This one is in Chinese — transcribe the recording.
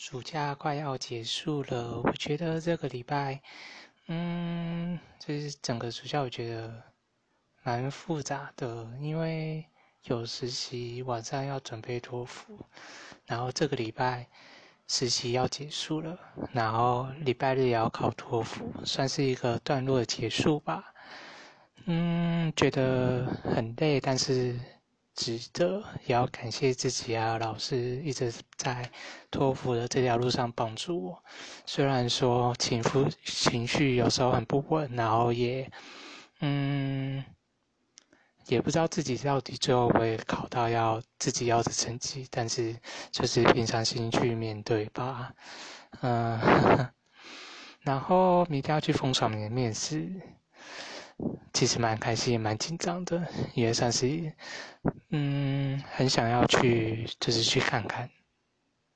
暑假快要结束了，我觉得这个礼拜，嗯，就是整个暑假我觉得蛮复杂的，因为有实习，晚上要准备托福，然后这个礼拜实习要结束了，然后礼拜日也要考托福，算是一个段落的结束吧。嗯，觉得很累，但是。值得，也要感谢自己啊！老师一直在托福的这条路上帮助我。虽然说情绪情绪有时候很不稳，然后也，嗯，也不知道自己到底最后会考到要自己要的成绩，但是就是平常心去面对吧。嗯，然后明天要去风爽的面试。其实蛮开心，蛮紧张的，也算是，嗯，很想要去，就是去看看。